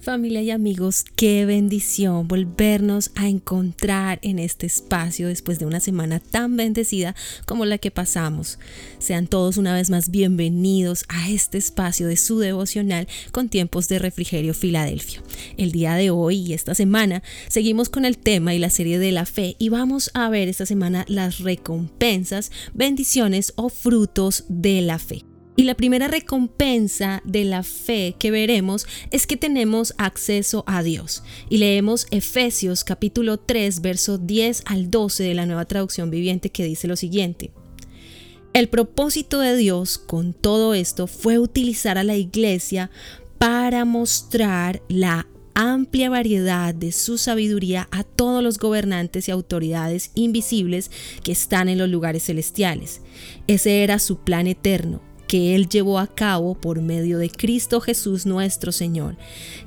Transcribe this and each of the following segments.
Familia y amigos, qué bendición volvernos a encontrar en este espacio después de una semana tan bendecida como la que pasamos. Sean todos una vez más bienvenidos a este espacio de su devocional con tiempos de refrigerio Filadelfia. El día de hoy y esta semana seguimos con el tema y la serie de la fe y vamos a ver esta semana las recompensas, bendiciones o frutos de la fe. Y la primera recompensa de la fe que veremos es que tenemos acceso a Dios. Y leemos Efesios capítulo 3, verso 10 al 12 de la nueva traducción viviente que dice lo siguiente. El propósito de Dios con todo esto fue utilizar a la iglesia para mostrar la amplia variedad de su sabiduría a todos los gobernantes y autoridades invisibles que están en los lugares celestiales. Ese era su plan eterno que Él llevó a cabo por medio de Cristo Jesús nuestro Señor.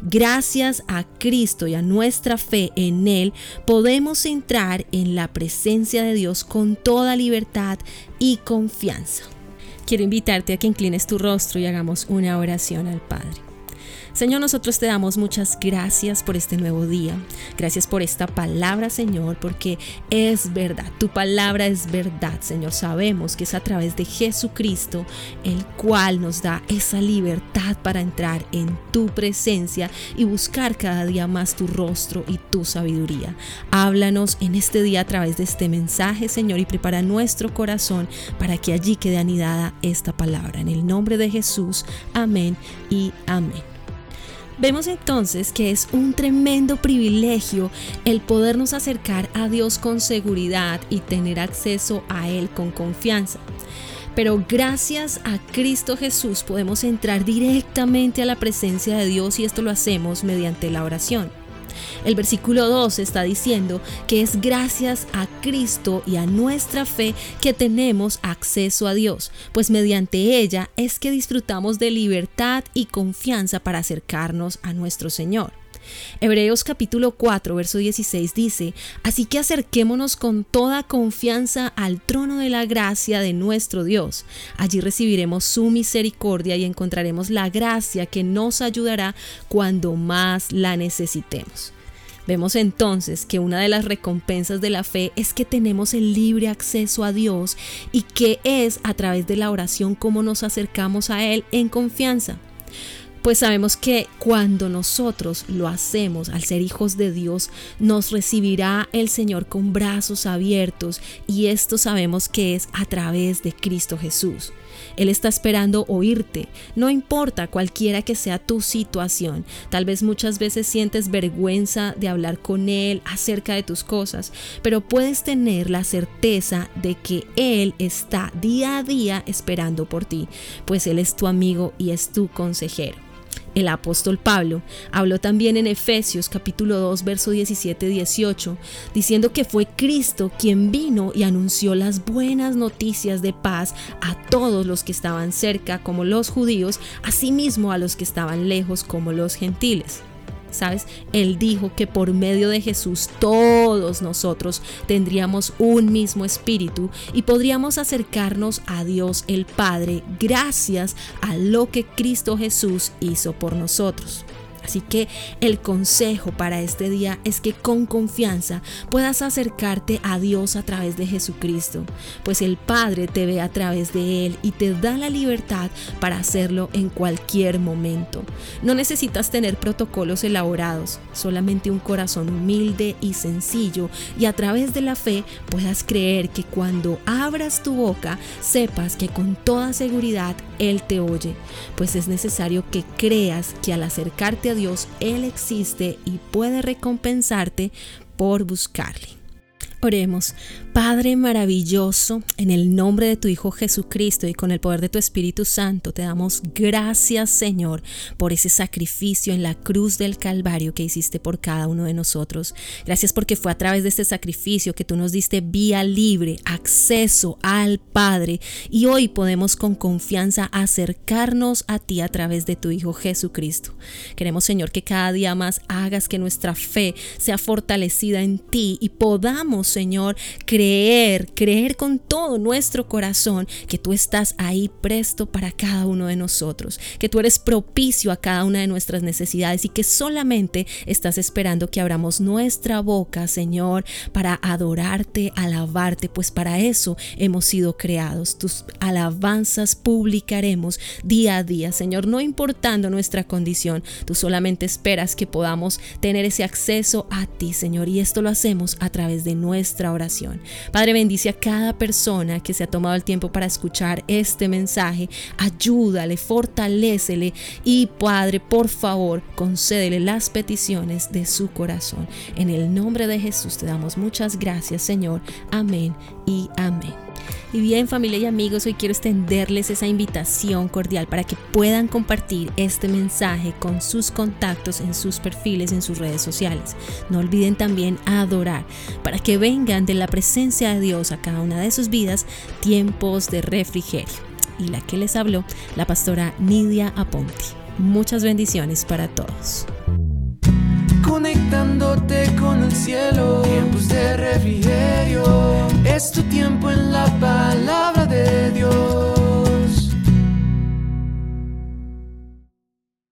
Gracias a Cristo y a nuestra fe en Él podemos entrar en la presencia de Dios con toda libertad y confianza. Quiero invitarte a que inclines tu rostro y hagamos una oración al Padre. Señor, nosotros te damos muchas gracias por este nuevo día. Gracias por esta palabra, Señor, porque es verdad. Tu palabra es verdad, Señor. Sabemos que es a través de Jesucristo el cual nos da esa libertad para entrar en tu presencia y buscar cada día más tu rostro y tu sabiduría. Háblanos en este día a través de este mensaje, Señor, y prepara nuestro corazón para que allí quede anidada esta palabra. En el nombre de Jesús, amén y amén. Vemos entonces que es un tremendo privilegio el podernos acercar a Dios con seguridad y tener acceso a Él con confianza. Pero gracias a Cristo Jesús podemos entrar directamente a la presencia de Dios y esto lo hacemos mediante la oración. El versículo 2 está diciendo que es gracias a Cristo y a nuestra fe que tenemos acceso a Dios, pues mediante ella es que disfrutamos de libertad y confianza para acercarnos a nuestro Señor. Hebreos capítulo 4, verso 16 dice, Así que acerquémonos con toda confianza al trono de la gracia de nuestro Dios. Allí recibiremos su misericordia y encontraremos la gracia que nos ayudará cuando más la necesitemos. Vemos entonces que una de las recompensas de la fe es que tenemos el libre acceso a Dios y que es a través de la oración como nos acercamos a Él en confianza. Pues sabemos que cuando nosotros lo hacemos al ser hijos de Dios, nos recibirá el Señor con brazos abiertos y esto sabemos que es a través de Cristo Jesús. Él está esperando oírte, no importa cualquiera que sea tu situación. Tal vez muchas veces sientes vergüenza de hablar con Él acerca de tus cosas, pero puedes tener la certeza de que Él está día a día esperando por ti, pues Él es tu amigo y es tu consejero. El apóstol Pablo habló también en Efesios capítulo 2 verso 17-18, diciendo que fue Cristo quien vino y anunció las buenas noticias de paz a todos los que estaban cerca como los judíos, asimismo a los que estaban lejos como los gentiles. ¿Sabes? Él dijo que por medio de Jesús todos nosotros tendríamos un mismo espíritu y podríamos acercarnos a Dios el Padre gracias a lo que Cristo Jesús hizo por nosotros. Así que el consejo para este día es que con confianza puedas acercarte a Dios a través de Jesucristo, pues el Padre te ve a través de Él y te da la libertad para hacerlo en cualquier momento. No necesitas tener protocolos elaborados, solamente un corazón humilde y sencillo y a través de la fe puedas creer que cuando abras tu boca sepas que con toda seguridad Él te oye, pues es necesario que creas que al acercarte a Dios, Él existe y puede recompensarte por buscarle. Oremos. Padre maravilloso, en el nombre de tu Hijo Jesucristo y con el poder de tu Espíritu Santo, te damos gracias, Señor, por ese sacrificio en la cruz del Calvario que hiciste por cada uno de nosotros. Gracias porque fue a través de este sacrificio que tú nos diste vía libre, acceso al Padre. Y hoy podemos con confianza acercarnos a ti a través de tu Hijo Jesucristo. Queremos, Señor, que cada día más hagas que nuestra fe sea fortalecida en ti y podamos Señor, creer, creer con todo nuestro corazón que tú estás ahí presto para cada uno de nosotros, que tú eres propicio a cada una de nuestras necesidades y que solamente estás esperando que abramos nuestra boca, Señor, para adorarte, alabarte, pues para eso hemos sido creados. Tus alabanzas publicaremos día a día, Señor, no importando nuestra condición, tú solamente esperas que podamos tener ese acceso a ti, Señor, y esto lo hacemos a través de nuestra oración. Padre, bendice a cada persona que se ha tomado el tiempo para escuchar este mensaje. Ayúdale, fortalécele y Padre, por favor, concédele las peticiones de su corazón. En el nombre de Jesús te damos muchas gracias, Señor. Amén y amén. Y bien familia y amigos, hoy quiero extenderles esa invitación cordial para que puedan compartir este mensaje con sus contactos en sus perfiles, en sus redes sociales. No olviden también adorar para que vengan de la presencia de Dios a cada una de sus vidas tiempos de refrigerio. Y la que les habló, la pastora Nidia Aponti. Muchas bendiciones para todos conectándote con el cielo. Tiempos de refrigerio, es tu tiempo en la palabra de Dios.